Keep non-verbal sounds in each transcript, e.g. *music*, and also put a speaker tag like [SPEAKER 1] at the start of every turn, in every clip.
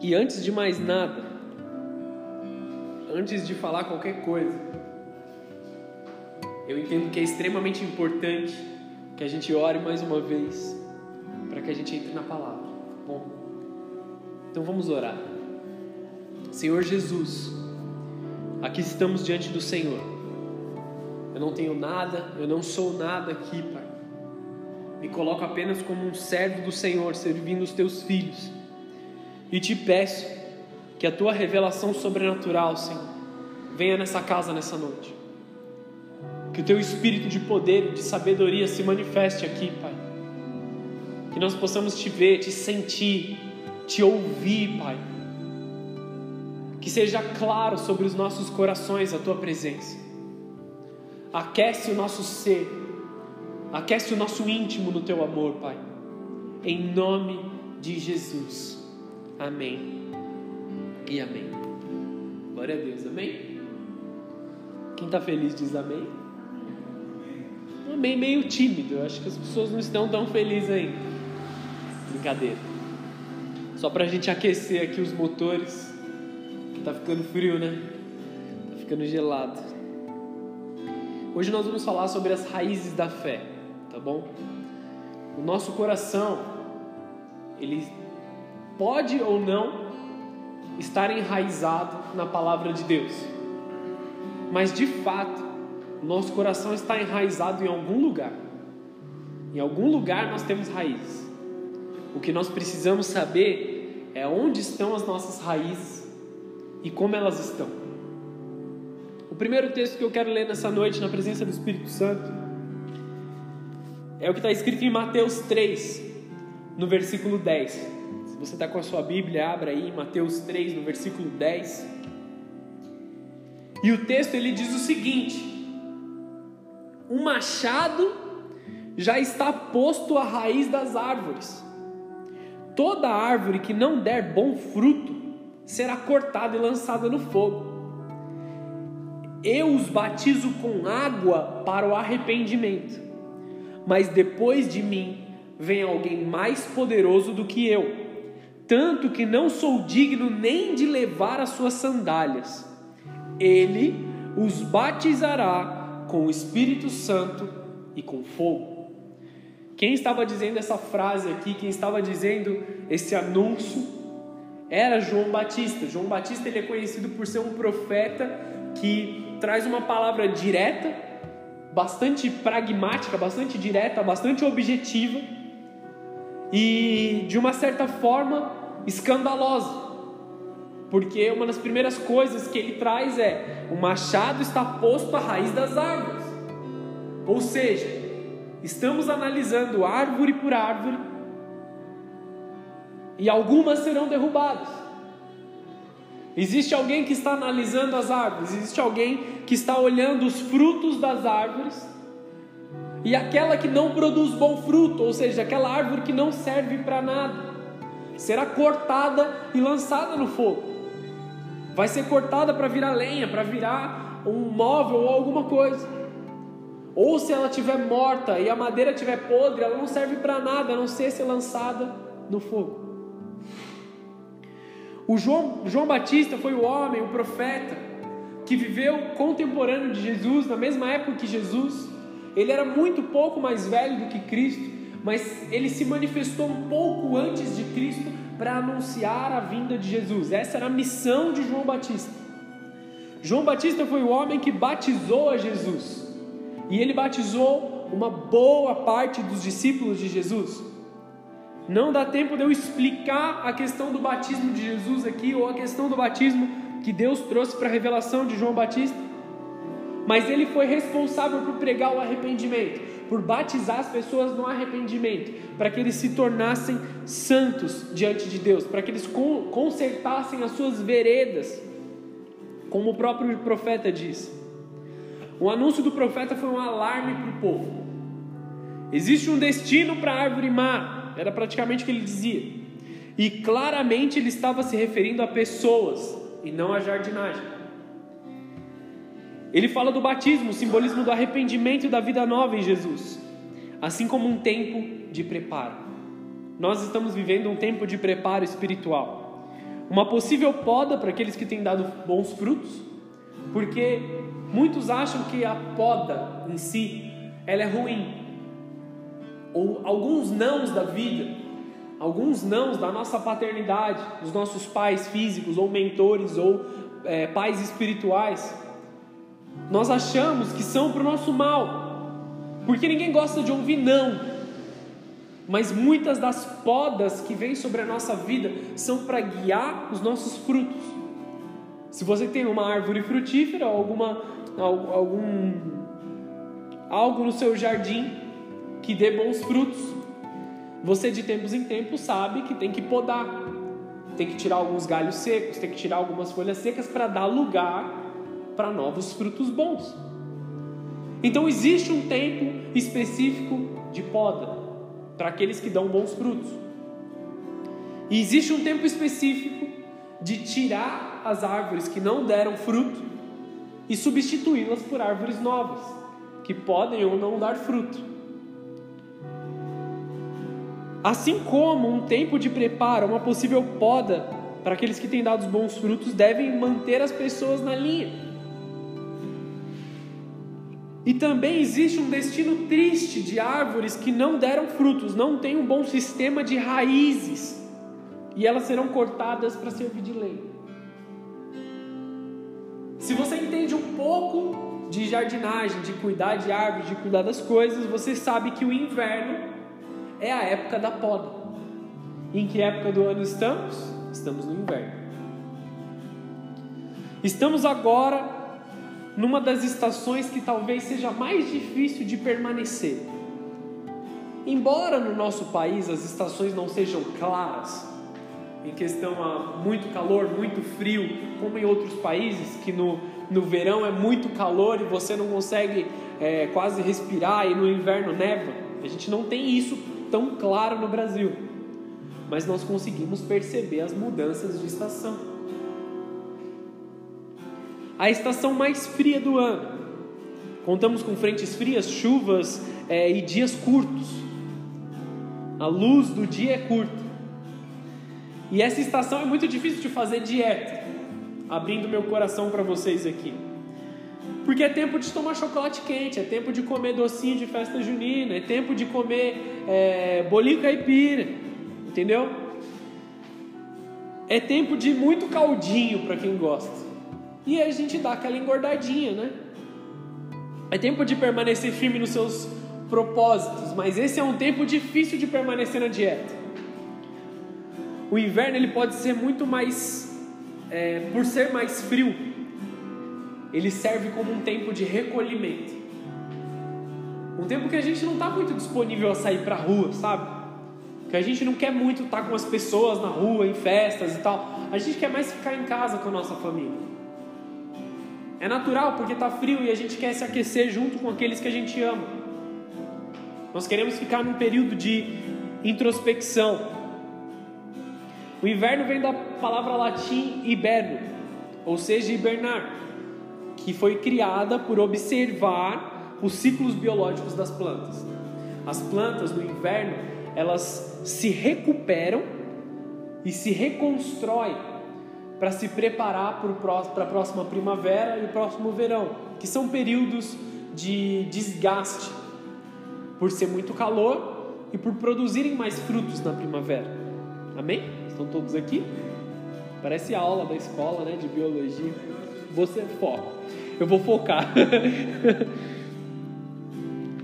[SPEAKER 1] E antes de mais nada, antes de falar qualquer coisa, eu entendo que é extremamente importante que a gente ore mais uma vez para que a gente entre na palavra. Bom, então vamos orar. Senhor Jesus, aqui estamos diante do Senhor. Eu não tenho nada, eu não sou nada aqui, Pai. Me coloco apenas como um servo do Senhor, servindo os teus filhos. E te peço que a tua revelação sobrenatural, Senhor, venha nessa casa nessa noite. Que o teu espírito de poder e de sabedoria se manifeste aqui, Pai. Que nós possamos te ver, te sentir, te ouvir, Pai. Que seja claro sobre os nossos corações a tua presença. Aquece o nosso ser, aquece o nosso íntimo no teu amor, Pai. Em nome de Jesus. Amém. E amém. Glória a Deus, amém? Quem está feliz diz amém. Amém, meio tímido. Eu acho que as pessoas não estão tão felizes ainda. Brincadeira. Só para a gente aquecer aqui os motores. Tá ficando frio, né? Tá ficando gelado. Hoje nós vamos falar sobre as raízes da fé, tá bom? O nosso coração, ele pode ou não estar enraizado na palavra de Deus. Mas de fato, nosso coração está enraizado em algum lugar. Em algum lugar nós temos raízes. O que nós precisamos saber é onde estão as nossas raízes e como elas estão. O primeiro texto que eu quero ler nessa noite, na presença do Espírito Santo, é o que está escrito em Mateus 3, no versículo 10. Você está com a sua Bíblia, abra aí, Mateus 3, no versículo 10. E o texto ele diz o seguinte: O machado já está posto à raiz das árvores. Toda árvore que não der bom fruto será cortada e lançada no fogo. Eu os batizo com água para o arrependimento, mas depois de mim vem alguém mais poderoso do que eu, tanto que não sou digno nem de levar as suas sandálias. Ele os batizará com o Espírito Santo e com fogo. Quem estava dizendo essa frase aqui, quem estava dizendo esse anúncio, era João Batista. João Batista ele é conhecido por ser um profeta que traz uma palavra direta, bastante pragmática, bastante direta, bastante objetiva e de uma certa forma escandalosa. Porque uma das primeiras coisas que ele traz é: o machado está posto à raiz das árvores. Ou seja, estamos analisando árvore por árvore e algumas serão derrubadas. Existe alguém que está analisando as árvores, existe alguém que está olhando os frutos das árvores, e aquela que não produz bom fruto, ou seja, aquela árvore que não serve para nada, será cortada e lançada no fogo. Vai ser cortada para virar lenha, para virar um móvel ou alguma coisa. Ou se ela estiver morta e a madeira estiver podre, ela não serve para nada a não ser ser lançada no fogo. O João, João Batista foi o homem, o profeta, que viveu contemporâneo de Jesus, na mesma época que Jesus. Ele era muito pouco mais velho do que Cristo, mas ele se manifestou um pouco antes de Cristo para anunciar a vinda de Jesus. Essa era a missão de João Batista. João Batista foi o homem que batizou a Jesus. E ele batizou uma boa parte dos discípulos de Jesus. Não dá tempo de eu explicar a questão do batismo de Jesus aqui, ou a questão do batismo que Deus trouxe para a revelação de João Batista. Mas ele foi responsável por pregar o arrependimento, por batizar as pessoas no arrependimento, para que eles se tornassem santos diante de Deus, para que eles consertassem as suas veredas, como o próprio profeta diz. O anúncio do profeta foi um alarme para o povo. Existe um destino para a árvore má, era praticamente o que ele dizia. E claramente ele estava se referindo a pessoas e não a jardinagem. Ele fala do batismo, o simbolismo do arrependimento e da vida nova em Jesus, assim como um tempo de preparo. Nós estamos vivendo um tempo de preparo espiritual. uma possível poda para aqueles que têm dado bons frutos, porque muitos acham que a poda em si ela é ruim, ou alguns nãos da vida, alguns nãos da nossa paternidade, dos nossos pais físicos ou mentores ou é, pais espirituais, nós achamos que são para o nosso mal, porque ninguém gosta de ouvir não. Mas muitas das podas que vêm sobre a nossa vida são para guiar os nossos frutos. Se você tem uma árvore frutífera alguma, algum algo no seu jardim que dê bons frutos, você de tempos em tempos sabe que tem que podar, tem que tirar alguns galhos secos, tem que tirar algumas folhas secas para dar lugar para novos frutos bons. Então existe um tempo específico de poda para aqueles que dão bons frutos. E existe um tempo específico de tirar as árvores que não deram fruto e substituí-las por árvores novas, que podem ou não dar fruto. Assim como um tempo de preparo, uma possível poda para aqueles que têm dado bons frutos, devem manter as pessoas na linha. E também existe um destino triste de árvores que não deram frutos, não têm um bom sistema de raízes, e elas serão cortadas para servir de lei. Se você entende um pouco de jardinagem, de cuidar de árvores, de cuidar das coisas, você sabe que o inverno é a época da poda. Em que época do ano estamos? Estamos no inverno. Estamos agora numa das estações que talvez seja mais difícil de permanecer. Embora no nosso país as estações não sejam claras, em questão a muito calor, muito frio, como em outros países, que no, no verão é muito calor e você não consegue é, quase respirar, e no inverno neva. A gente não tem isso tão claro no Brasil, mas nós conseguimos perceber as mudanças de estação a estação mais fria do ano. Contamos com frentes frias, chuvas é, e dias curtos. A luz do dia é curta. E essa estação é muito difícil de fazer dieta. Abrindo meu coração para vocês aqui. Porque é tempo de tomar chocolate quente, é tempo de comer docinho de festa junina, é tempo de comer é, bolinho caipira, entendeu? É tempo de muito caldinho para quem gosta e a gente dá aquela engordadinha, né? É tempo de permanecer firme nos seus propósitos, mas esse é um tempo difícil de permanecer na dieta. O inverno ele pode ser muito mais, é, por ser mais frio, ele serve como um tempo de recolhimento. Um tempo que a gente não está muito disponível a sair para a rua, sabe? Que a gente não quer muito estar tá com as pessoas na rua, em festas e tal. A gente quer mais ficar em casa com a nossa família. É natural porque está frio e a gente quer se aquecer junto com aqueles que a gente ama. Nós queremos ficar num período de introspecção. O inverno vem da palavra latim hiberno, ou seja, hibernar, que foi criada por observar os ciclos biológicos das plantas. As plantas no inverno, elas se recuperam e se reconstroem para se preparar para a próxima primavera e o próximo verão, que são períodos de desgaste, por ser muito calor e por produzirem mais frutos na primavera. Amém? Estão todos aqui? Parece aula da escola, né, de biologia. Você foca. Eu vou focar. *laughs*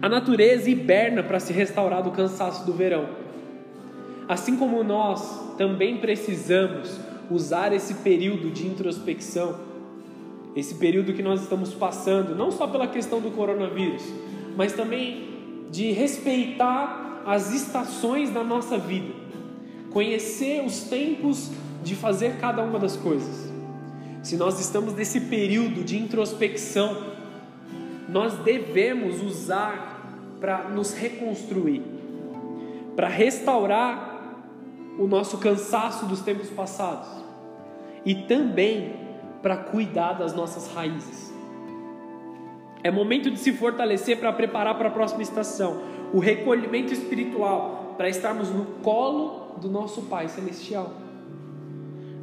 [SPEAKER 1] a natureza hiberna para se restaurar do cansaço do verão. Assim como nós também precisamos usar esse período de introspecção, esse período que nós estamos passando, não só pela questão do coronavírus, mas também de respeitar as estações da nossa vida, conhecer os tempos de fazer cada uma das coisas. Se nós estamos nesse período de introspecção, nós devemos usar para nos reconstruir, para restaurar o nosso cansaço dos tempos passados e também para cuidar das nossas raízes. É momento de se fortalecer para preparar para a próxima estação, o recolhimento espiritual, para estarmos no colo do nosso Pai Celestial.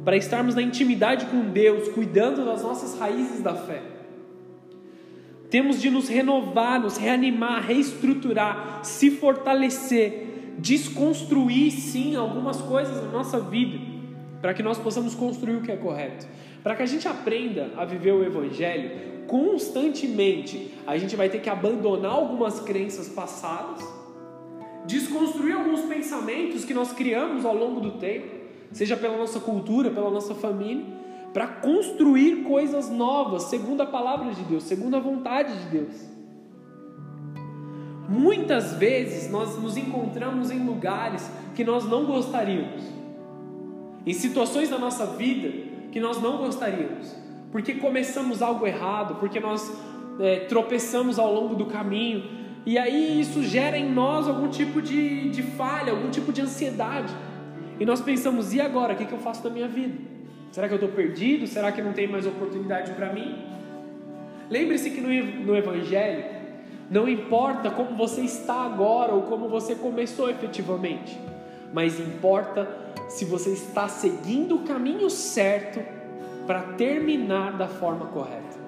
[SPEAKER 1] para estarmos na intimidade com Deus, cuidando das nossas raízes da fé. Temos de nos renovar, nos reanimar, reestruturar, se fortalecer, desconstruir sim algumas coisas na nossa vida, para que nós possamos construir o que é correto. Para que a gente aprenda a viver o Evangelho constantemente, a gente vai ter que abandonar algumas crenças passadas, desconstruir alguns pensamentos que nós criamos ao longo do tempo seja pela nossa cultura, pela nossa família, para construir coisas novas, segundo a palavra de Deus, segundo a vontade de Deus. Muitas vezes nós nos encontramos em lugares que nós não gostaríamos, em situações da nossa vida que nós não gostaríamos, porque começamos algo errado, porque nós é, tropeçamos ao longo do caminho, e aí isso gera em nós algum tipo de, de falha, algum tipo de ansiedade. E nós pensamos: e agora? O que, eu faço da minha vida? Será que eu estou perdido? Será que não tem mais oportunidade para mim? Lembre-se que no Evangelho, não importa como você está agora ou como você começou efetivamente, mas importa se você está seguindo o caminho certo para terminar da forma correta.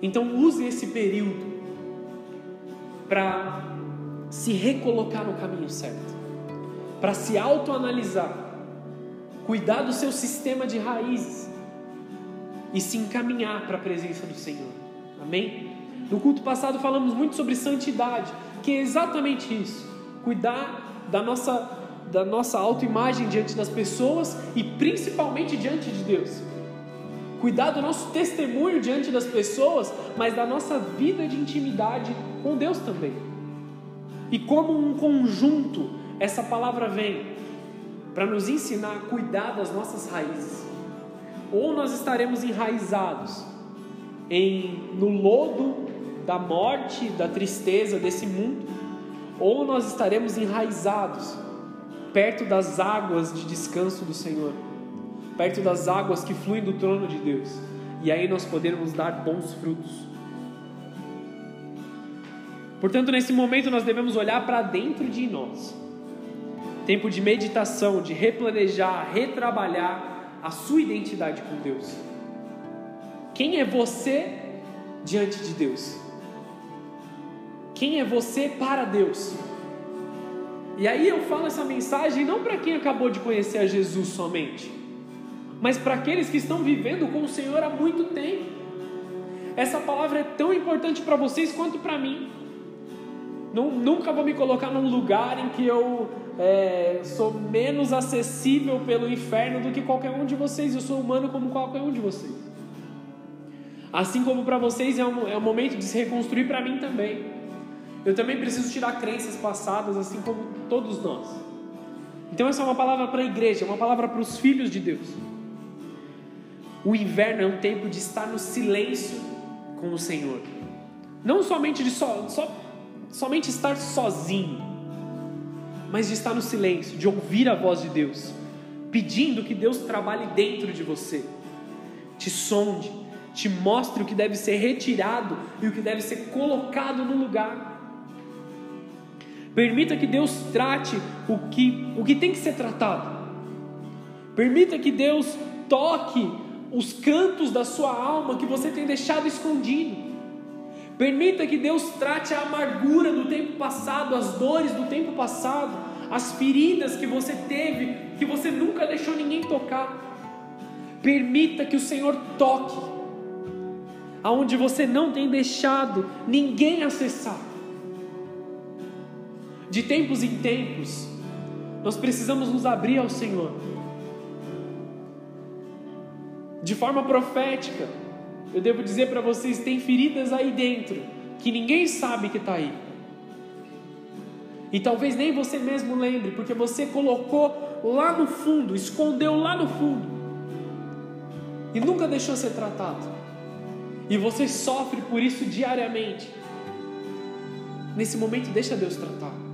[SPEAKER 1] Então, use esse período para se recolocar no caminho certo para se autoanalisar, cuidar do seu sistema de raízes e se encaminhar para a presença do Senhor. Amém? No culto passado falamos muito sobre santidade, que é exatamente isso: cuidar da nossa da nossa autoimagem diante das pessoas e principalmente diante de Deus. Cuidar do nosso testemunho diante das pessoas, mas da nossa vida de intimidade com Deus também. E como um conjunto, essa palavra vem para nos ensinar a cuidar das nossas raízes. Ou nós estaremos enraizados em no lodo da morte, da tristeza desse mundo, ou nós estaremos enraizados perto das águas de descanso do Senhor, perto das águas que fluem do trono de Deus. E aí nós poderemos dar bons frutos. Portanto, nesse momento nós devemos olhar para dentro de nós tempo de meditação, de replanejar, retrabalhar a sua identidade com Deus. Quem é você diante de Deus? Quem é você para Deus? E aí eu falo essa mensagem não para quem acabou de conhecer a Jesus somente, mas para aqueles que estão vivendo com o Senhor há muito tempo. Essa palavra é tão importante para vocês quanto para mim. Nunca vou me colocar num lugar em que eu é, sou menos acessível pelo inferno do que qualquer um de vocês. Eu sou humano como qualquer um de vocês. Assim como para vocês é um, é um momento de se reconstruir, para mim também. Eu também preciso tirar crenças passadas, assim como todos nós. Então, essa é uma palavra para a igreja, uma palavra para os filhos de Deus. O inverno é um tempo de estar no silêncio com o Senhor. Não somente de só, só somente estar sozinho, mas de estar no silêncio, de ouvir a voz de Deus, pedindo que Deus trabalhe dentro de você, te sonde, te mostre o que deve ser retirado e o que deve ser colocado no lugar. Permita que Deus trate o que, o que tem que ser tratado. Permita que Deus toque os cantos da sua alma que você tem deixado escondido. Permita que Deus trate a amargura do tempo passado, as dores do tempo passado, as feridas que você teve, que você nunca deixou ninguém tocar. Permita que o Senhor toque aonde você não tem deixado ninguém acessar. De tempos em tempos, nós precisamos nos abrir ao Senhor. De forma profética, eu devo dizer para vocês: tem feridas aí dentro que ninguém sabe que está aí. E talvez nem você mesmo lembre, porque você colocou lá no fundo, escondeu lá no fundo, e nunca deixou ser tratado. E você sofre por isso diariamente. Nesse momento, deixa Deus tratar.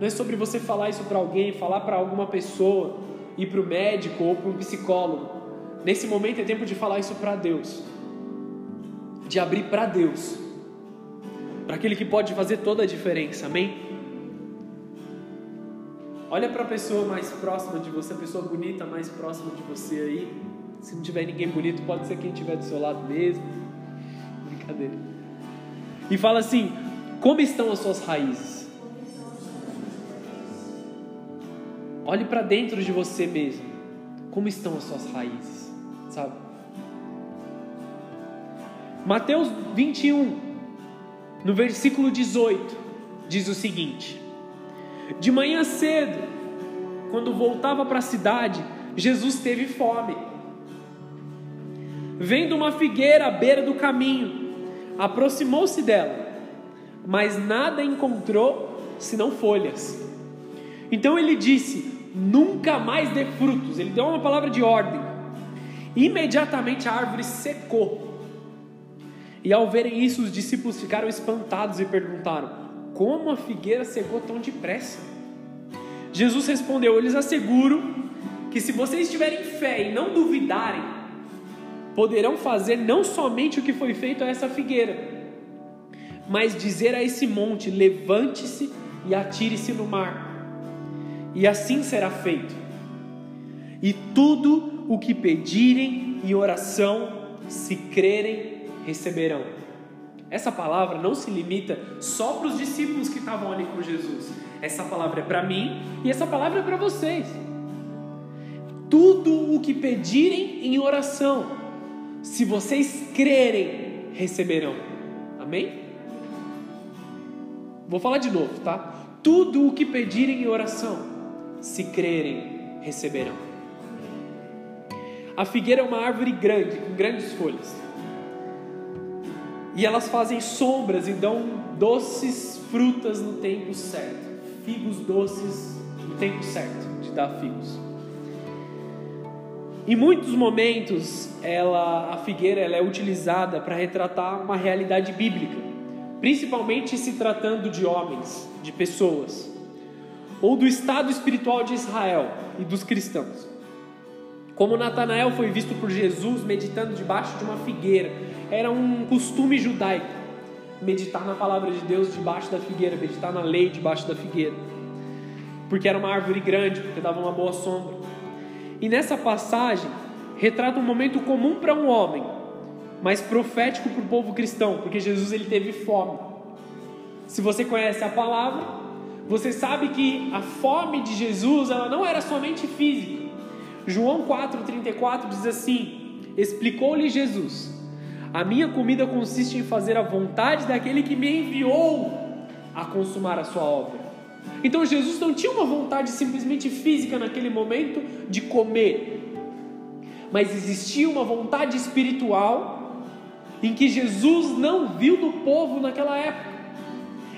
[SPEAKER 1] Não é sobre você falar isso para alguém, falar para alguma pessoa, ir para o médico ou para um psicólogo. Nesse momento é tempo de falar isso para Deus, de abrir para Deus, para aquele que pode fazer toda a diferença, amém? Olha para a pessoa mais próxima de você, a pessoa bonita mais próxima de você aí. Se não tiver ninguém bonito, pode ser quem estiver do seu lado mesmo. Brincadeira. E fala assim: como estão as suas raízes? Olhe para dentro de você mesmo. Como estão as suas raízes? Sabe? Mateus 21, no versículo 18, diz o seguinte: De manhã cedo, quando voltava para a cidade, Jesus teve fome. Vendo uma figueira à beira do caminho, aproximou-se dela, mas nada encontrou senão folhas. Então ele disse: Nunca mais dê frutos. Ele deu uma palavra de ordem. Imediatamente a árvore secou. E ao verem isso, os discípulos ficaram espantados e perguntaram: Como a figueira secou tão depressa? Jesus respondeu: Eu lhes asseguro que se vocês tiverem fé e não duvidarem, poderão fazer não somente o que foi feito a essa figueira, mas dizer a esse monte: levante-se e atire-se no mar. E assim será feito. E tudo o que pedirem em oração, se crerem, receberão. Essa palavra não se limita só para os discípulos que estavam ali com Jesus. Essa palavra é para mim e essa palavra é para vocês. Tudo o que pedirem em oração, se vocês crerem, receberão. Amém? Vou falar de novo, tá? Tudo o que pedirem em oração, se crerem, receberão. A figueira é uma árvore grande, com grandes folhas. E elas fazem sombras e dão doces frutas no tempo certo. Figos doces no tempo certo de dar figos. Em muitos momentos, ela, a figueira ela é utilizada para retratar uma realidade bíblica, principalmente se tratando de homens, de pessoas, ou do estado espiritual de Israel e dos cristãos. Como Natanael foi visto por Jesus meditando debaixo de uma figueira, era um costume judaico meditar na palavra de Deus debaixo da figueira, meditar na lei debaixo da figueira, porque era uma árvore grande, porque dava uma boa sombra. E nessa passagem, retrata um momento comum para um homem, mas profético para o povo cristão, porque Jesus ele teve fome. Se você conhece a palavra, você sabe que a fome de Jesus ela não era somente física. João 4,34 diz assim: Explicou-lhe Jesus: A minha comida consiste em fazer a vontade daquele que me enviou a consumar a sua obra. Então Jesus não tinha uma vontade simplesmente física naquele momento de comer, mas existia uma vontade espiritual em que Jesus não viu no povo naquela época.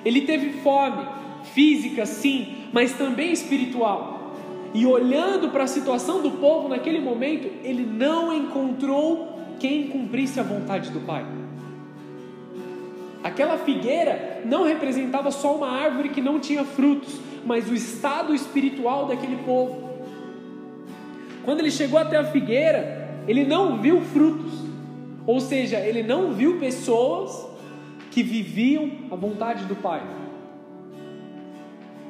[SPEAKER 1] Ele teve fome física, sim, mas também espiritual. E olhando para a situação do povo naquele momento, ele não encontrou quem cumprisse a vontade do Pai. Aquela figueira não representava só uma árvore que não tinha frutos, mas o estado espiritual daquele povo. Quando ele chegou até a figueira, ele não viu frutos, ou seja, ele não viu pessoas que viviam a vontade do Pai.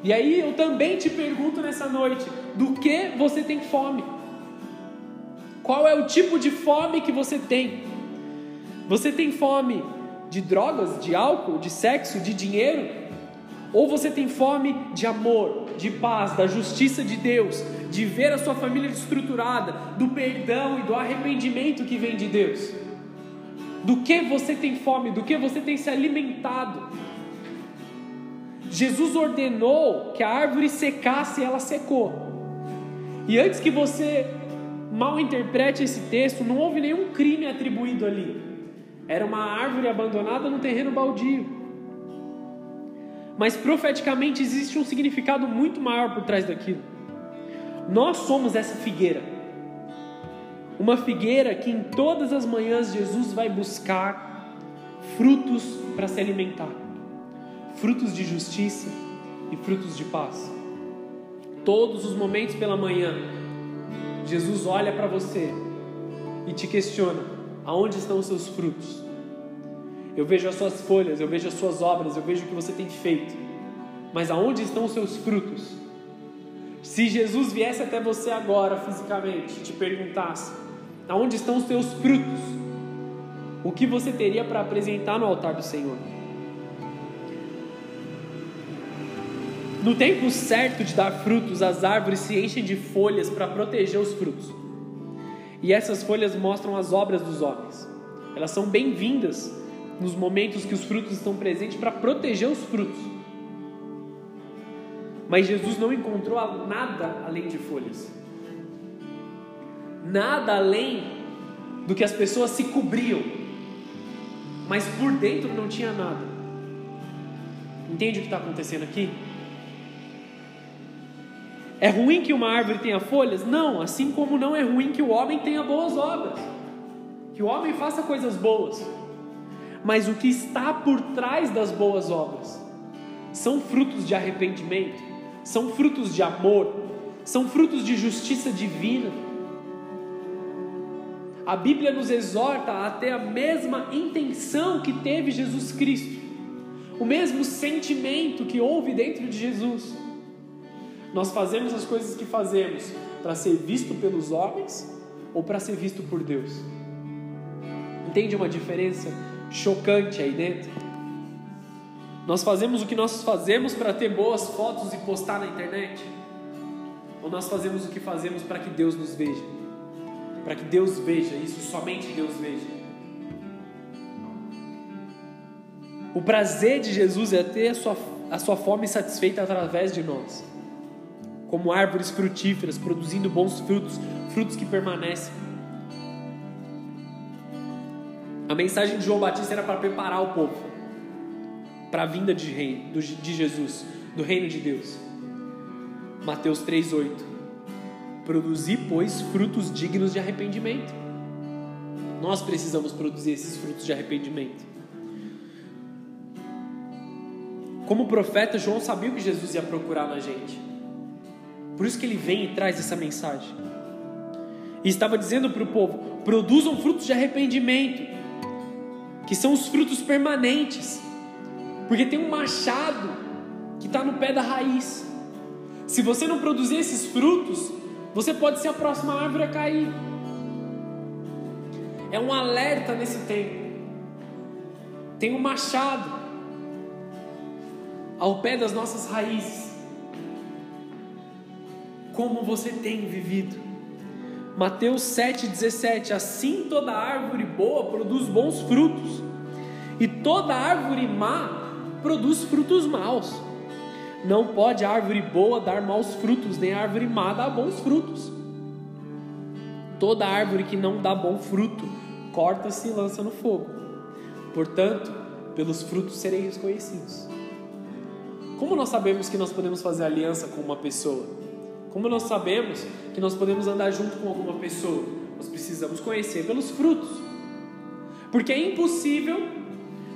[SPEAKER 1] E aí eu também te pergunto nessa noite: do que você tem fome? Qual é o tipo de fome que você tem? Você tem fome de drogas, de álcool, de sexo, de dinheiro? Ou você tem fome de amor, de paz, da justiça de Deus, de ver a sua família estruturada, do perdão e do arrependimento que vem de Deus? Do que você tem fome? Do que você tem se alimentado? Jesus ordenou que a árvore secasse e ela secou. E antes que você mal interprete esse texto, não houve nenhum crime atribuído ali. Era uma árvore abandonada no terreno baldio. Mas profeticamente existe um significado muito maior por trás daquilo. Nós somos essa figueira. Uma figueira que em todas as manhãs Jesus vai buscar frutos para se alimentar frutos de justiça e frutos de paz. Todos os momentos pela manhã, Jesus olha para você e te questiona: aonde estão os seus frutos? Eu vejo as suas folhas, eu vejo as suas obras, eu vejo o que você tem feito, mas aonde estão os seus frutos? Se Jesus viesse até você agora, fisicamente, e te perguntasse: aonde estão os teus frutos? O que você teria para apresentar no altar do Senhor? No tempo certo de dar frutos, as árvores se enchem de folhas para proteger os frutos. E essas folhas mostram as obras dos homens. Elas são bem-vindas nos momentos que os frutos estão presentes para proteger os frutos. Mas Jesus não encontrou nada além de folhas. Nada além do que as pessoas se cobriam. Mas por dentro não tinha nada. Entende o que está acontecendo aqui? É ruim que uma árvore tenha folhas? Não, assim como não é ruim que o homem tenha boas obras. Que o homem faça coisas boas. Mas o que está por trás das boas obras são frutos de arrependimento, são frutos de amor, são frutos de justiça divina. A Bíblia nos exorta a ter a mesma intenção que teve Jesus Cristo, o mesmo sentimento que houve dentro de Jesus. Nós fazemos as coisas que fazemos para ser visto pelos homens ou para ser visto por Deus? Entende uma diferença chocante aí dentro? Nós fazemos o que nós fazemos para ter boas fotos e postar na internet? Ou nós fazemos o que fazemos para que Deus nos veja? Para que Deus veja isso, somente Deus veja. O prazer de Jesus é ter a sua, a sua fome satisfeita através de nós como árvores frutíferas, produzindo bons frutos, frutos que permanecem. A mensagem de João Batista era para preparar o povo para a vinda de, rei, de Jesus, do reino de Deus. Mateus 3,8: Produzir, pois, frutos dignos de arrependimento. Nós precisamos produzir esses frutos de arrependimento. Como profeta, João sabia o que Jesus ia procurar na gente. Por isso que ele vem e traz essa mensagem. E estava dizendo para o povo: produzam frutos de arrependimento, que são os frutos permanentes, porque tem um machado que está no pé da raiz. Se você não produzir esses frutos, você pode ser a próxima árvore a cair. É um alerta nesse tempo. Tem um machado ao pé das nossas raízes como você tem vivido. Mateus 7,17: Assim toda árvore boa produz bons frutos, e toda árvore má produz frutos maus. Não pode a árvore boa dar maus frutos, nem a árvore má dar bons frutos. Toda árvore que não dá bom fruto, corta-se e lança no fogo. Portanto, pelos frutos sereis reconhecidos. Como nós sabemos que nós podemos fazer aliança com uma pessoa? Como nós sabemos que nós podemos andar junto com alguma pessoa? Nós precisamos conhecer pelos frutos. Porque é impossível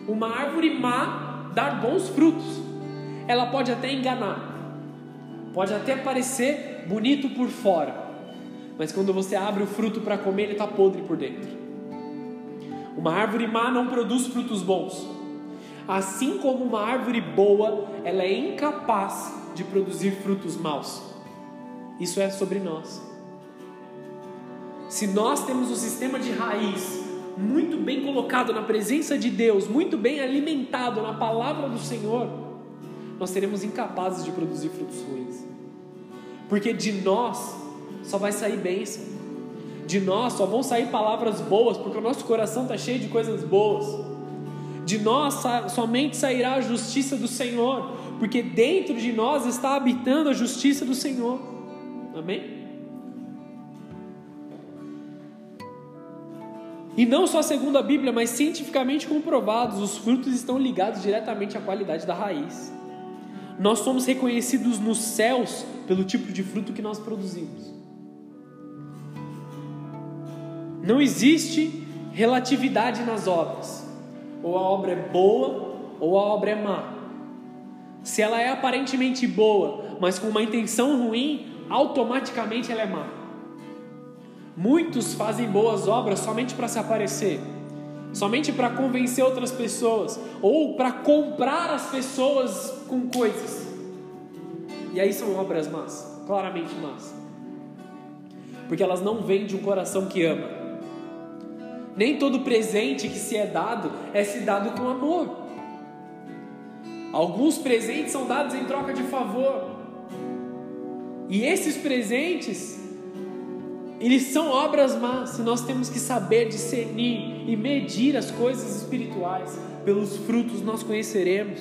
[SPEAKER 1] uma árvore má dar bons frutos. Ela pode até enganar, pode até parecer bonito por fora, mas quando você abre o fruto para comer, ele está podre por dentro. Uma árvore má não produz frutos bons. Assim como uma árvore boa, ela é incapaz de produzir frutos maus. Isso é sobre nós. Se nós temos um sistema de raiz muito bem colocado na presença de Deus, muito bem alimentado na palavra do Senhor, nós seremos incapazes de produzir frutos ruins. Porque de nós só vai sair bênção. De nós só vão sair palavras boas, porque o nosso coração está cheio de coisas boas. De nós somente sairá a justiça do Senhor, porque dentro de nós está habitando a justiça do Senhor. Amém? E não só segundo a Bíblia, mas cientificamente comprovados, os frutos estão ligados diretamente à qualidade da raiz. Nós somos reconhecidos nos céus pelo tipo de fruto que nós produzimos. Não existe relatividade nas obras. Ou a obra é boa ou a obra é má. Se ela é aparentemente boa, mas com uma intenção ruim, automaticamente ela é má. Muitos fazem boas obras somente para se aparecer, somente para convencer outras pessoas ou para comprar as pessoas com coisas. E aí são obras más, claramente más. Porque elas não vêm de um coração que ama. Nem todo presente que se é dado é se dado com amor. Alguns presentes são dados em troca de favor. E esses presentes, eles são obras más. E nós temos que saber discernir e medir as coisas espirituais. Pelos frutos nós conheceremos.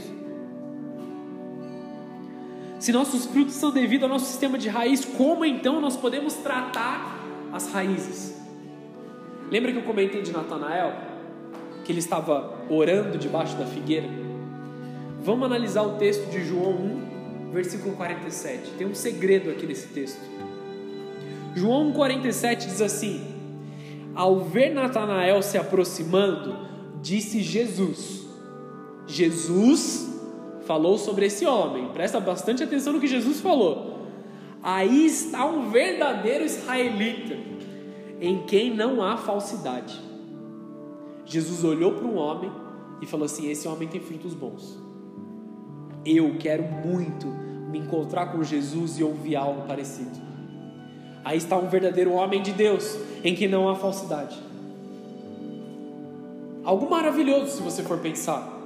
[SPEAKER 1] Se nossos frutos são devido ao nosso sistema de raiz, como então nós podemos tratar as raízes? Lembra que eu comentei de Natanael? Que ele estava orando debaixo da figueira? Vamos analisar o texto de João 1, versículo 47. Tem um segredo aqui nesse texto. João 1,47 diz assim: Ao ver Natanael se aproximando, disse Jesus. Jesus falou sobre esse homem. Presta bastante atenção no que Jesus falou. Aí está um verdadeiro israelita, em quem não há falsidade. Jesus olhou para um homem e falou assim: Esse homem tem frutos bons. Eu quero muito me encontrar com Jesus e ouvir algo parecido. Aí está um verdadeiro homem de Deus, em que não há falsidade. Algo maravilhoso se você for pensar.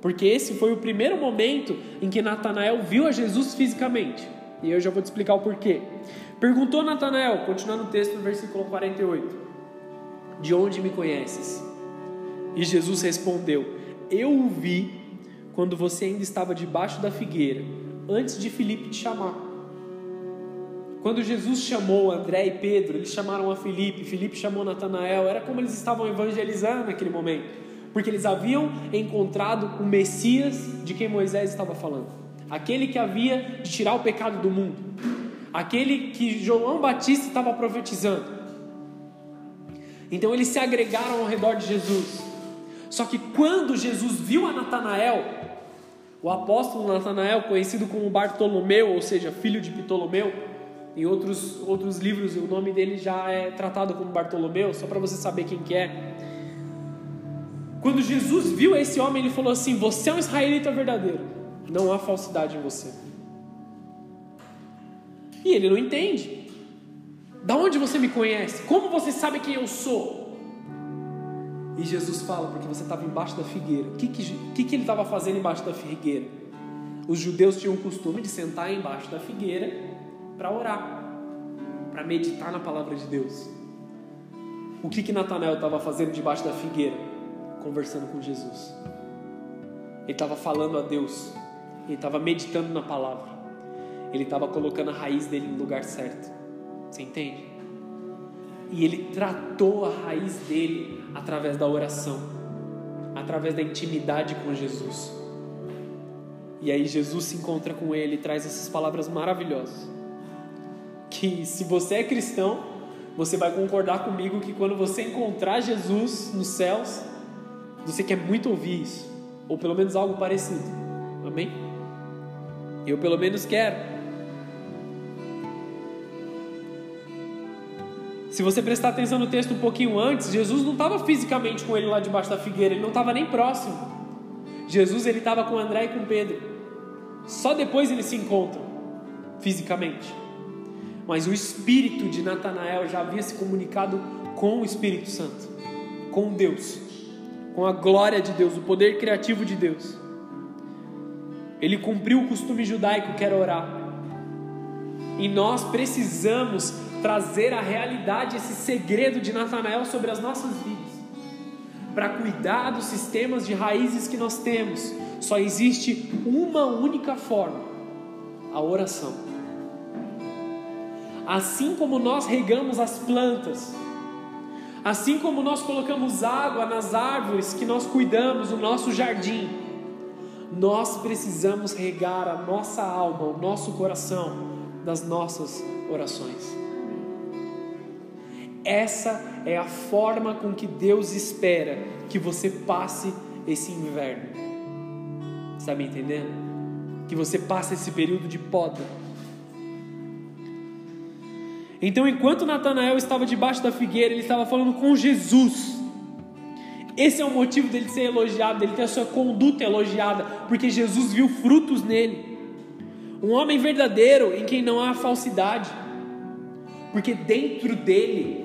[SPEAKER 1] Porque esse foi o primeiro momento em que Natanael viu a Jesus fisicamente. E eu já vou te explicar o porquê. Perguntou Natanael, continuando o texto no versículo 48: De onde me conheces? E Jesus respondeu: Eu o vi quando você ainda estava debaixo da figueira, antes de Filipe te chamar. Quando Jesus chamou André e Pedro, eles chamaram a Filipe, Filipe chamou Natanael, era como eles estavam evangelizando naquele momento porque eles haviam encontrado o Messias de quem Moisés estava falando, aquele que havia de tirar o pecado do mundo, aquele que João Batista estava profetizando. Então eles se agregaram ao redor de Jesus. Só que quando Jesus viu a Natanael, o apóstolo Natanael, conhecido como Bartolomeu, ou seja, filho de Ptolomeu, em outros, outros livros o nome dele já é tratado como Bartolomeu, só para você saber quem que é. Quando Jesus viu esse homem, ele falou assim: Você é um israelita verdadeiro, não há falsidade em você. E ele não entende. Da onde você me conhece? Como você sabe quem eu sou? E Jesus fala: Porque você estava embaixo da figueira. O que, que, que ele estava fazendo embaixo da figueira? Os judeus tinham o costume de sentar embaixo da figueira para orar, para meditar na palavra de Deus. O que, que Natanael estava fazendo debaixo da figueira? conversando com Jesus. Ele estava falando a Deus. Ele estava meditando na palavra. Ele estava colocando a raiz dele no lugar certo. Você entende? E ele tratou a raiz dele através da oração, através da intimidade com Jesus. E aí Jesus se encontra com ele e traz essas palavras maravilhosas. Que se você é cristão, você vai concordar comigo que quando você encontrar Jesus nos céus, você quer muito ouvir isso, ou pelo menos algo parecido. Amém? Eu pelo menos quero. Se você prestar atenção no texto um pouquinho antes, Jesus não estava fisicamente com ele lá debaixo da figueira, ele não estava nem próximo. Jesus ele estava com André e com Pedro. Só depois eles se encontram fisicamente. Mas o espírito de Natanael já havia se comunicado com o Espírito Santo, com Deus com a glória de Deus, o poder criativo de Deus. Ele cumpriu o costume judaico que era orar. E nós precisamos trazer à realidade esse segredo de Natanael sobre as nossas vidas. Para cuidar dos sistemas de raízes que nós temos, só existe uma única forma: a oração. Assim como nós regamos as plantas, Assim como nós colocamos água nas árvores que nós cuidamos, no nosso jardim, nós precisamos regar a nossa alma, o nosso coração das nossas orações. Essa é a forma com que Deus espera que você passe esse inverno. Está me entendendo? Que você passe esse período de poda então, enquanto Natanael estava debaixo da figueira, ele estava falando com Jesus. Esse é o motivo dele ser elogiado, dele ter a sua conduta elogiada, porque Jesus viu frutos nele. Um homem verdadeiro em quem não há falsidade. Porque dentro dele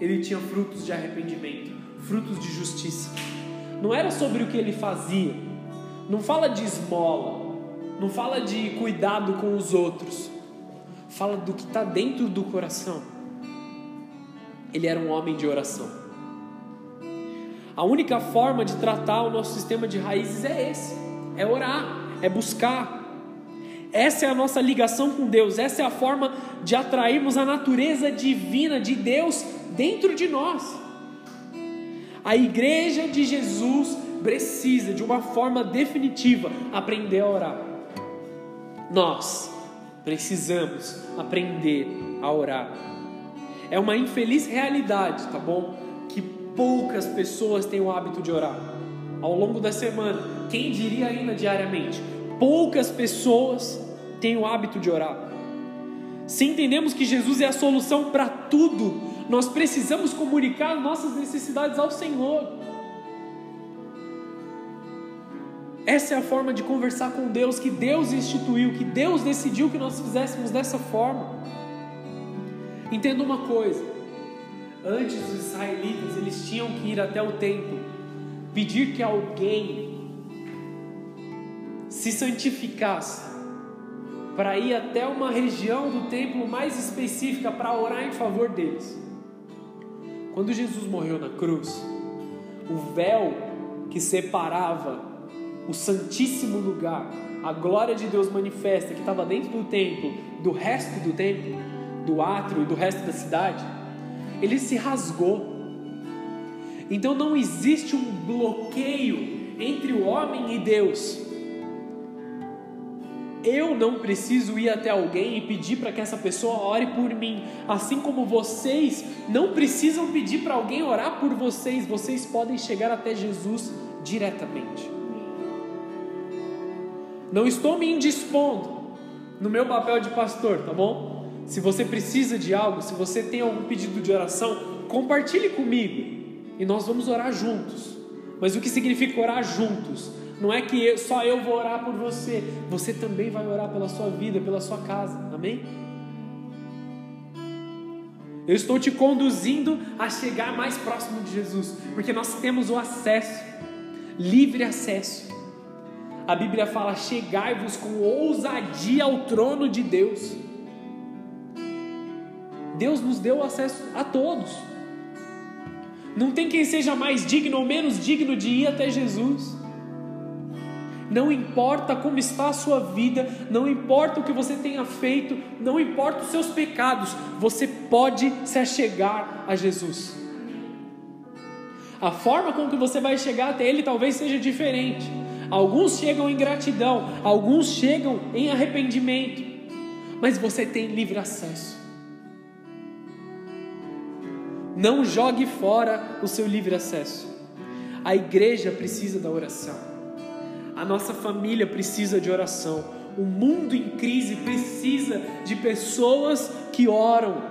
[SPEAKER 1] ele tinha frutos de arrependimento, frutos de justiça. Não era sobre o que ele fazia. Não fala de esmola, não fala de cuidado com os outros. Fala do que está dentro do coração. Ele era um homem de oração. A única forma de tratar o nosso sistema de raízes é esse: é orar, é buscar. Essa é a nossa ligação com Deus, essa é a forma de atrairmos a natureza divina de Deus dentro de nós. A igreja de Jesus precisa, de uma forma definitiva, aprender a orar. Nós precisamos aprender a orar. É uma infeliz realidade, tá bom? Que poucas pessoas têm o hábito de orar. Ao longo da semana, quem diria ainda diariamente? Poucas pessoas têm o hábito de orar. Se entendemos que Jesus é a solução para tudo, nós precisamos comunicar nossas necessidades ao Senhor. Essa é a forma de conversar com Deus que Deus instituiu, que Deus decidiu que nós fizéssemos dessa forma. Entenda uma coisa: antes os israelitas eles tinham que ir até o templo, pedir que alguém se santificasse para ir até uma região do templo mais específica para orar em favor deles. Quando Jesus morreu na cruz, o véu que separava o santíssimo lugar, a glória de Deus manifesta que estava dentro do templo, do resto do templo, do átrio e do resto da cidade, ele se rasgou. Então não existe um bloqueio entre o homem e Deus. Eu não preciso ir até alguém e pedir para que essa pessoa ore por mim, assim como vocês não precisam pedir para alguém orar por vocês, vocês podem chegar até Jesus diretamente. Não estou me indispondo no meu papel de pastor, tá bom? Se você precisa de algo, se você tem algum pedido de oração, compartilhe comigo e nós vamos orar juntos. Mas o que significa orar juntos? Não é que só eu vou orar por você, você também vai orar pela sua vida, pela sua casa, amém? Eu estou te conduzindo a chegar mais próximo de Jesus, porque nós temos o acesso, livre acesso. A Bíblia fala: chegai-vos com ousadia ao trono de Deus. Deus nos deu acesso a todos. Não tem quem seja mais digno ou menos digno de ir até Jesus não importa como está a sua vida, não importa o que você tenha feito, não importa os seus pecados, você pode se achegar a Jesus. A forma com que você vai chegar até Ele talvez seja diferente. Alguns chegam em gratidão, alguns chegam em arrependimento, mas você tem livre acesso. Não jogue fora o seu livre acesso. A igreja precisa da oração. A nossa família precisa de oração. O mundo em crise precisa de pessoas que oram,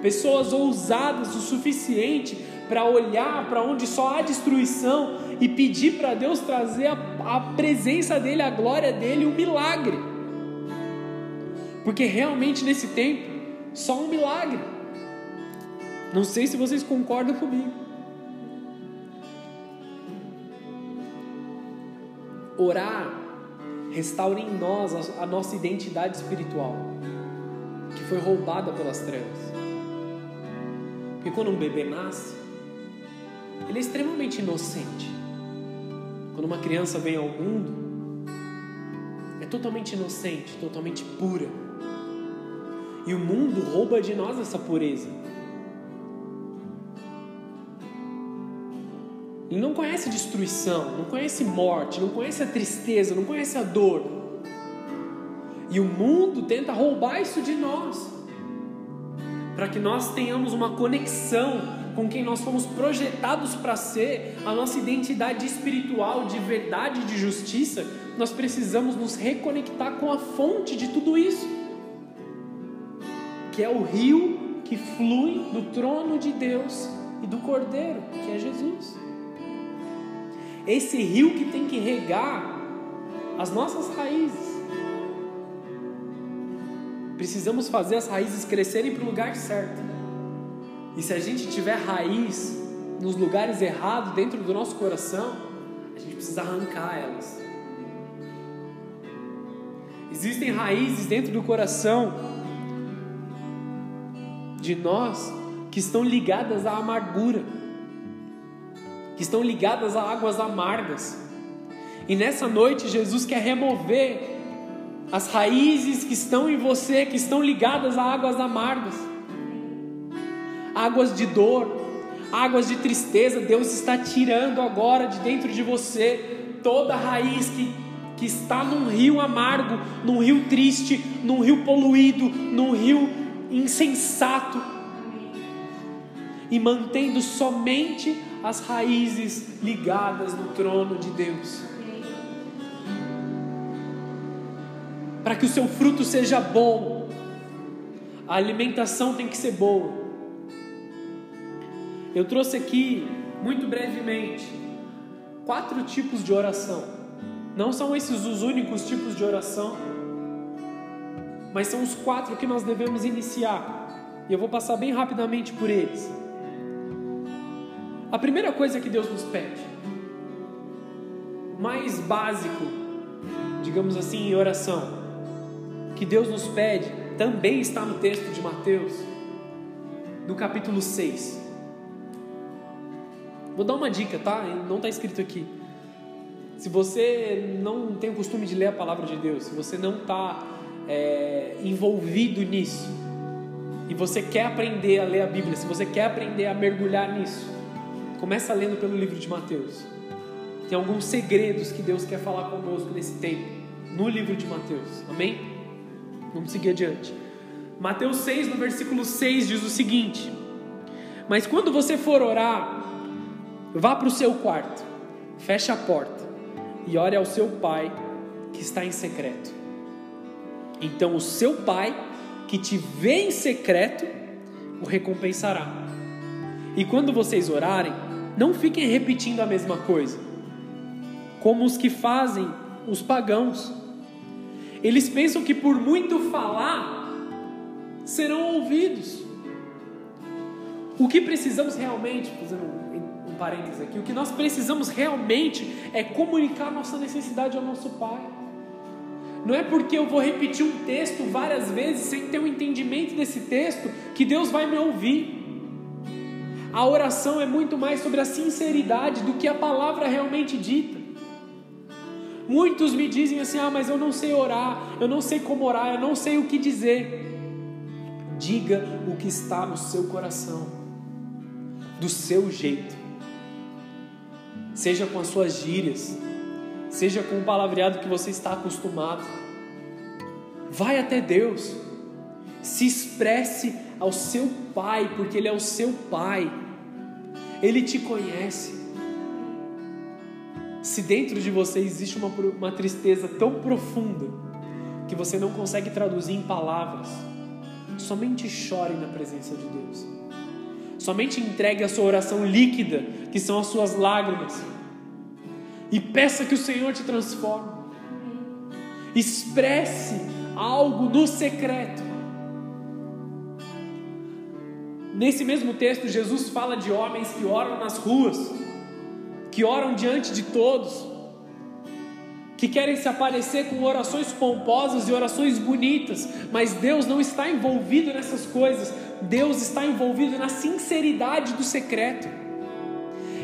[SPEAKER 1] pessoas ousadas o suficiente para olhar para onde só há destruição e pedir para Deus trazer a, a presença dEle, a glória dEle, um milagre. Porque realmente nesse tempo, só um milagre. Não sei se vocês concordam comigo. Orar restaura em nós a, nossa identidade espiritual, que foi roubada pelas trevas. Porque quando um bebê nasce, ele é extremamente inocente. Quando uma criança vem ao mundo, é totalmente inocente, totalmente pura. E o mundo rouba de nós essa pureza. Ele não conhece destruição, não conhece morte, não conhece a tristeza, não conhece a dor. E o mundo tenta roubar isso de nós, para que nós tenhamos uma conexão com quem nós fomos projetados para ser, a nossa identidade espiritual de verdade, de justiça. Nós precisamos nos reconectar com a fonte de tudo isso, que é o rio que flui do trono de Deus e do Cordeiro, que é Jesus. Esse rio que tem que regar as nossas raízes. precisamos fazer as raízes crescerem para o lugar certo. E se a gente tiver raiz nos lugares errados dentro do nosso coração, a gente precisa arrancar elas. Existem raízes dentro do coração de nós que estão ligadas à amargura, que estão ligadas a águas amargas. E nessa noite Jesus quer remover as raízes que estão em você, que estão ligadas a águas amargas, águas de dor, águas de tristeza. Deus está tirando agora de dentro de você toda raiz que que está num rio amargo, num rio triste, num rio poluído, num rio insensato, e mantendo somente as raízes ligadas no trono de Deus. Para que o seu fruto seja bom, a alimentação tem que ser boa. Eu trouxe aqui, muito brevemente, quatro tipos de oração não são esses os únicos tipos de oração, mas são os quatro que nós devemos iniciar. E eu vou passar bem rapidamente por eles. A primeira coisa que Deus nos pede, mais básico, digamos assim, em oração, que Deus nos pede, também está no texto de Mateus, no capítulo 6. Vou dar uma dica, tá? Não está escrito aqui. Se você não tem o costume de ler a palavra de Deus, se você não está é, envolvido nisso, e você quer aprender a ler a Bíblia, se você quer aprender a mergulhar nisso, começa lendo pelo livro de Mateus. Tem alguns segredos que Deus quer falar conosco nesse tempo, no livro de Mateus. Amém? Vamos seguir adiante. Mateus 6, no versículo 6, diz o seguinte: Mas quando você for orar, vá para o seu quarto, feche a porta e ore ao seu pai que está em secreto. Então o seu pai que te vê em secreto o recompensará. E quando vocês orarem, não fiquem repetindo a mesma coisa, como os que fazem os pagãos. Eles pensam que por muito falar serão ouvidos. O que precisamos realmente, fazendo um parênteses aqui, o que nós precisamos realmente é comunicar nossa necessidade ao nosso Pai. Não é porque eu vou repetir um texto várias vezes sem ter um entendimento desse texto que Deus vai me ouvir. A oração é muito mais sobre a sinceridade do que a palavra realmente dita. Muitos me dizem assim: ah, mas eu não sei orar, eu não sei como orar, eu não sei o que dizer. Diga o que está no seu coração, do seu jeito seja com as suas gírias, seja com o palavreado que você está acostumado. Vai até Deus, se expresse ao seu Pai, porque Ele é o seu Pai, Ele te conhece. Se dentro de você existe uma, uma tristeza tão profunda que você não consegue traduzir em palavras, somente chore na presença de Deus. Somente entregue a sua oração líquida, que são as suas lágrimas, e peça que o Senhor te transforme. Expresse algo no secreto. Nesse mesmo texto, Jesus fala de homens que oram nas ruas, que oram diante de todos, que querem se aparecer com orações pomposas e orações bonitas, mas Deus não está envolvido nessas coisas, Deus está envolvido na sinceridade do secreto.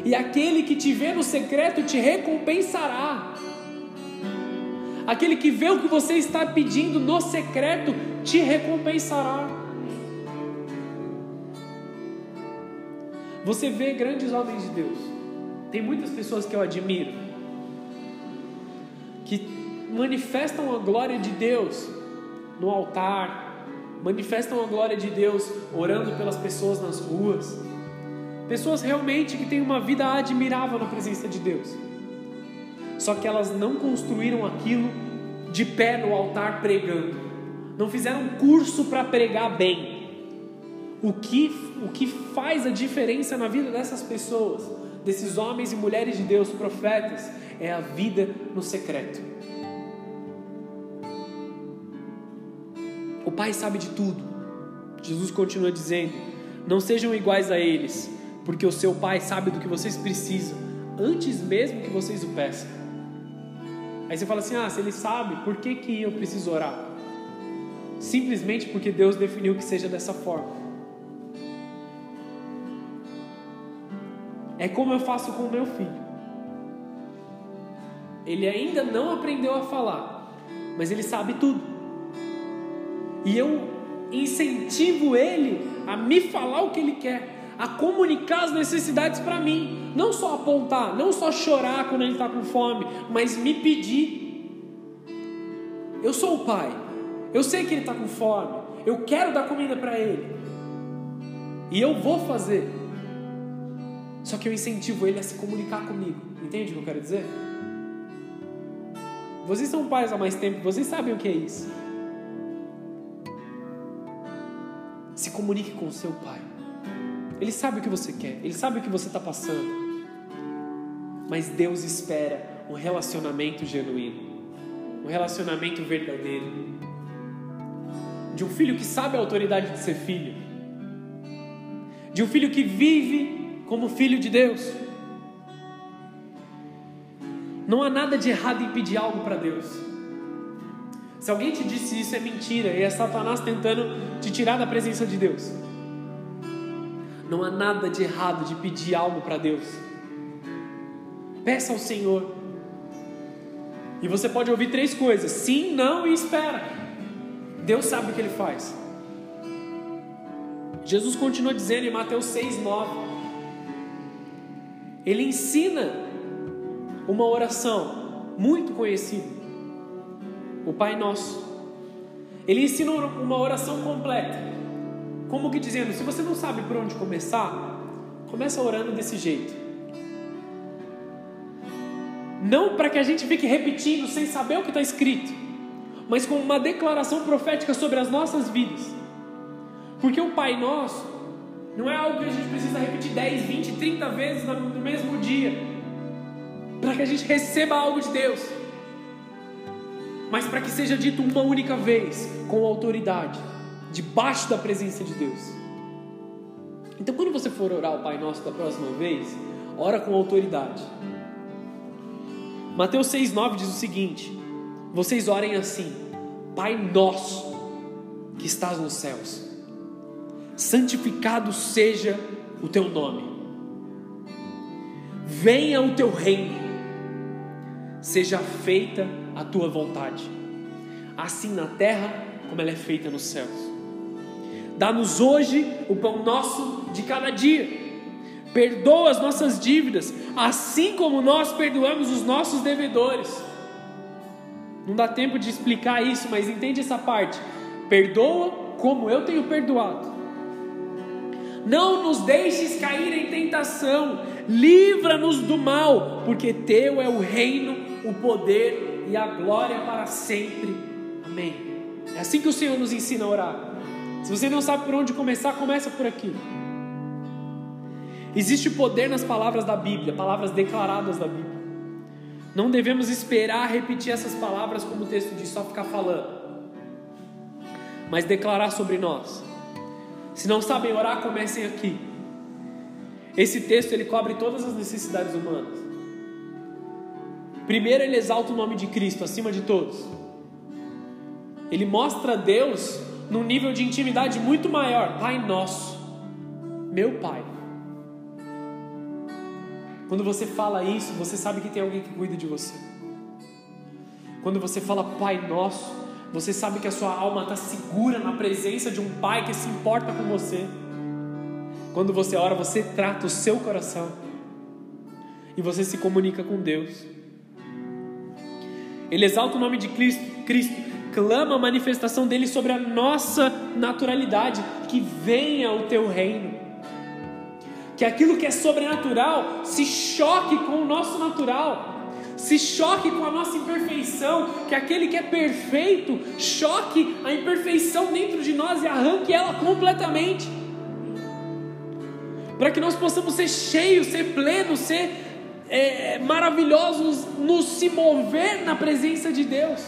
[SPEAKER 1] E aquele que te vê no secreto te recompensará. Aquele que vê o que você está pedindo no secreto te recompensará. Você vê grandes homens de Deus. Tem muitas pessoas que eu admiro que manifestam a glória de Deus no altar, manifestam a glória de Deus orando pelas pessoas nas ruas. Pessoas realmente que têm uma vida admirável na presença de Deus. Só que elas não construíram aquilo de pé no altar pregando. Não fizeram curso para pregar bem. O que, o que faz a diferença na vida dessas pessoas, desses homens e mulheres de Deus, profetas, é a vida no secreto O Pai sabe de tudo. Jesus continua dizendo: Não sejam iguais a eles, porque o seu Pai sabe do que vocês precisam, antes mesmo que vocês o peçam. Aí você fala assim: Ah, se ele sabe, por que, que eu preciso orar? Simplesmente porque Deus definiu que seja dessa forma. É como eu faço com o meu filho. Ele ainda não aprendeu a falar, mas ele sabe tudo. E eu incentivo ele a me falar o que ele quer, a comunicar as necessidades para mim, não só apontar, não só chorar quando ele está com fome, mas me pedir. Eu sou o pai, eu sei que ele está com fome, eu quero dar comida para ele, e eu vou fazer. Só que eu incentivo ele a se comunicar comigo. Entende o que eu quero dizer? Vocês são pais há mais tempo, vocês sabem o que é isso. Se comunique com o seu pai. Ele sabe o que você quer, ele sabe o que você está passando. Mas Deus espera um relacionamento genuíno, um relacionamento verdadeiro. De um filho que sabe a autoridade de ser filho, de um filho que vive como filho de Deus. Não há nada de errado em pedir algo para Deus. Se alguém te disse isso é mentira e é Satanás tentando te tirar da presença de Deus. Não há nada de errado de pedir algo para Deus. Peça ao Senhor. E você pode ouvir três coisas: sim, não e espera. Deus sabe o que ele faz. Jesus continua dizendo em Mateus 6, 9. Ele ensina uma oração muito conhecida. O Pai Nosso. Ele ensina uma oração completa. Como que dizendo, se você não sabe por onde começar, começa orando desse jeito. Não para que a gente fique repetindo sem saber o que está escrito, mas com uma declaração profética sobre as nossas vidas. Porque o Pai Nosso não é algo que a gente precisa repetir 10, 20, 30 vezes no mesmo dia, para que a gente receba algo de Deus, mas para que seja dito uma única vez, com autoridade debaixo da presença de Deus. Então, quando você for orar o Pai Nosso da próxima vez, ora com autoridade. Mateus 6,9 diz o seguinte: Vocês orem assim, Pai Nosso que estás nos céus, santificado seja o teu nome, venha o teu reino, seja feita a tua vontade, assim na terra como ela é feita nos céus. Dá-nos hoje o pão nosso de cada dia. Perdoa as nossas dívidas, assim como nós perdoamos os nossos devedores. Não dá tempo de explicar isso, mas entende essa parte. Perdoa como eu tenho perdoado. Não nos deixes cair em tentação, livra-nos do mal, porque teu é o reino, o poder e a glória para sempre. Amém. É assim que o Senhor nos ensina a orar. Se você não sabe por onde começar, começa por aqui. Existe poder nas palavras da Bíblia, palavras declaradas da Bíblia. Não devemos esperar repetir essas palavras como o texto diz, só ficar falando. Mas declarar sobre nós. Se não sabem orar, comecem aqui. Esse texto ele cobre todas as necessidades humanas. Primeiro ele exalta o nome de Cristo acima de todos. Ele mostra Deus num nível de intimidade muito maior. Pai nosso, meu Pai. Quando você fala isso, você sabe que tem alguém que cuida de você. Quando você fala Pai nosso, você sabe que a sua alma está segura na presença de um Pai que se importa com você. Quando você ora, você trata o seu coração e você se comunica com Deus. Ele exalta o nome de Cristo, Cristo clama a manifestação dele sobre a nossa naturalidade, que venha o teu reino. Que aquilo que é sobrenatural se choque com o nosso natural, se choque com a nossa imperfeição, que aquele que é perfeito choque a imperfeição dentro de nós e arranque ela completamente. Para que nós possamos ser cheios, ser plenos, ser é, maravilhosos, nos se mover na presença de Deus.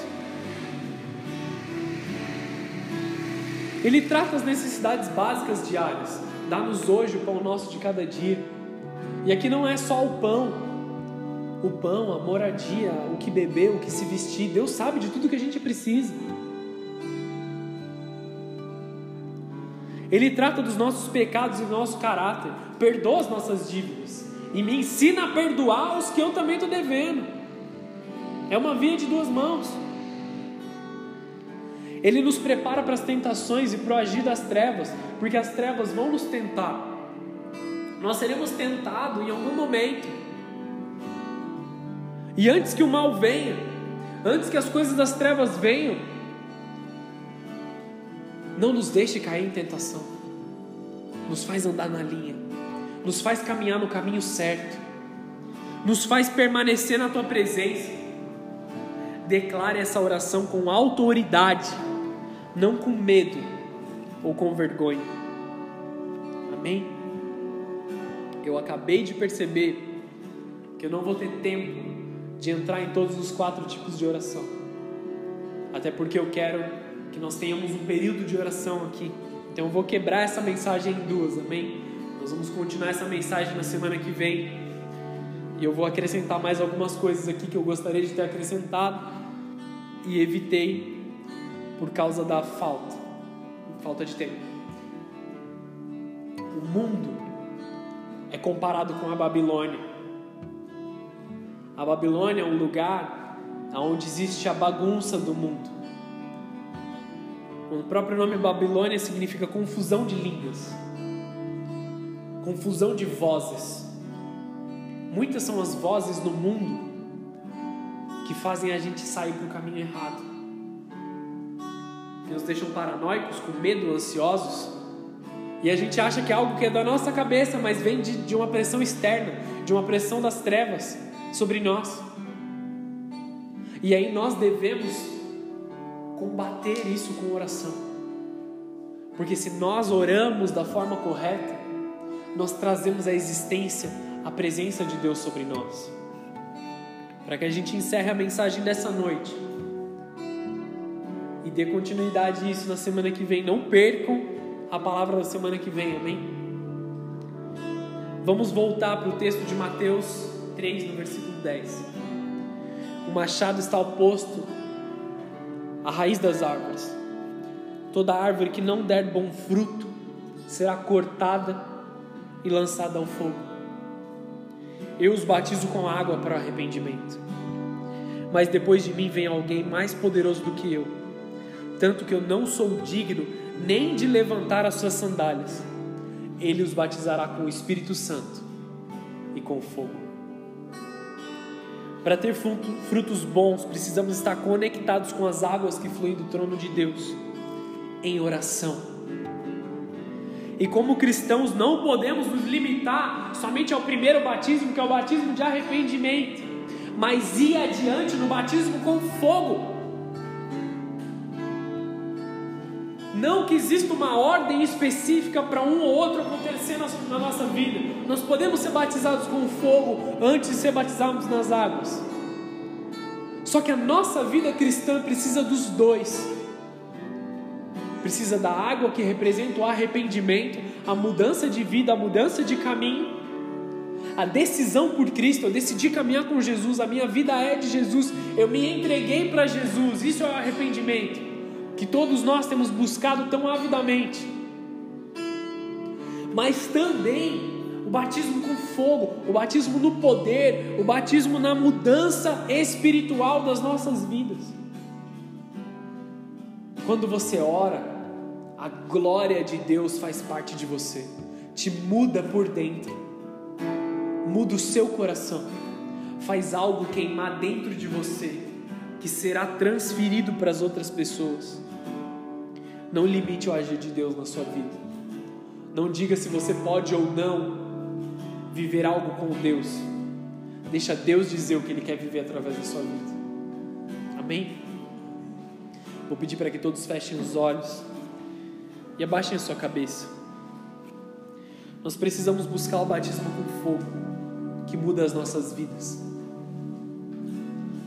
[SPEAKER 1] Ele trata as necessidades básicas diárias. Dá-nos hoje o pão nosso de cada dia. E aqui não é só o pão, o pão, a moradia, o que beber, o que se vestir. Deus sabe de tudo que a gente precisa. Ele trata dos nossos pecados e do nosso caráter, perdoa as nossas dívidas e me ensina a perdoar os que eu também estou devendo. É uma via de duas mãos. Ele nos prepara para as tentações e para o agir das trevas, porque as trevas vão nos tentar. Nós seremos tentados em algum momento. E antes que o mal venha, antes que as coisas das trevas venham, não nos deixe cair em tentação. Nos faz andar na linha, nos faz caminhar no caminho certo, nos faz permanecer na tua presença. Declare essa oração com autoridade não com medo ou com vergonha. Amém? Eu acabei de perceber que eu não vou ter tempo de entrar em todos os quatro tipos de oração. Até porque eu quero que nós tenhamos um período de oração aqui. Então eu vou quebrar essa mensagem em duas, amém? Nós vamos continuar essa mensagem na semana que vem. E eu vou acrescentar mais algumas coisas aqui que eu gostaria de ter acrescentado e evitei por causa da falta, falta de tempo. O mundo é comparado com a Babilônia. A Babilônia é um lugar onde existe a bagunça do mundo. O próprio nome Babilônia significa confusão de línguas, confusão de vozes. Muitas são as vozes no mundo que fazem a gente sair para o caminho errado que nos deixam paranoicos, com medo, ansiosos. E a gente acha que é algo que é da nossa cabeça, mas vem de, de uma pressão externa, de uma pressão das trevas sobre nós. E aí nós devemos combater isso com oração. Porque se nós oramos da forma correta, nós trazemos a existência, a presença de Deus sobre nós. Para que a gente encerre a mensagem dessa noite e dê continuidade a isso na semana que vem. Não percam a palavra da semana que vem, amém? Vamos voltar para o texto de Mateus 3, no versículo 10. O machado está oposto à raiz das árvores. Toda árvore que não der bom fruto será cortada e lançada ao fogo. Eu os batizo com água para o arrependimento. Mas depois de mim vem alguém mais poderoso do que eu tanto que eu não sou digno nem de levantar as suas sandálias. Ele os batizará com o Espírito Santo e com fogo. Para ter frutos bons, precisamos estar conectados com as águas que fluem do trono de Deus, em oração. E como cristãos, não podemos nos limitar somente ao primeiro batismo, que é o batismo de arrependimento, mas ir adiante no batismo com fogo Não que exista uma ordem específica para um ou outro acontecer na nossa vida. Nós podemos ser batizados com fogo antes de ser batizados nas águas. Só que a nossa vida cristã precisa dos dois. Precisa da água que representa o arrependimento, a mudança de vida, a mudança de caminho, a decisão por Cristo. Eu decidi caminhar com Jesus, a minha vida é de Jesus, eu me entreguei para Jesus. Isso é o arrependimento que todos nós temos buscado tão avidamente, mas também o batismo com fogo, o batismo no poder, o batismo na mudança espiritual das nossas vidas. Quando você ora, a glória de Deus faz parte de você, te muda por dentro, muda o seu coração, faz algo queimar dentro de você, que será transferido para as outras pessoas. Não limite o agir de Deus na sua vida. Não diga se você pode ou não viver algo com Deus. Deixa Deus dizer o que Ele quer viver através da sua vida. Amém? Vou pedir para que todos fechem os olhos e abaixem a sua cabeça. Nós precisamos buscar o batismo com fogo, que muda as nossas vidas,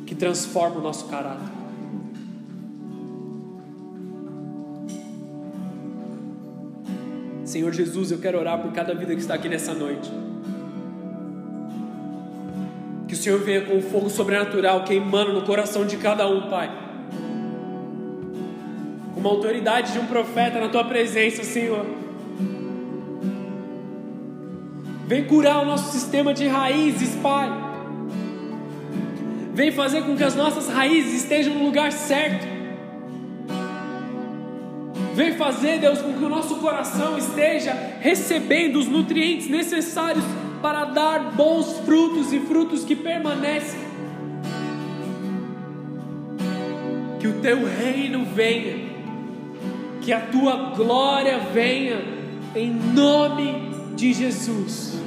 [SPEAKER 1] que transforma o nosso caráter. Senhor Jesus, eu quero orar por cada vida que está aqui nessa noite. Que o Senhor venha com o fogo sobrenatural queimando no coração de cada um, Pai. Com uma autoridade de um profeta na tua presença, Senhor. Vem curar o nosso sistema de raízes, Pai. Vem fazer com que as nossas raízes estejam no lugar certo. Vem fazer, Deus, com que o nosso coração esteja recebendo os nutrientes necessários para dar bons frutos e frutos que permanecem. Que o teu reino venha, que a tua glória venha, em nome de Jesus.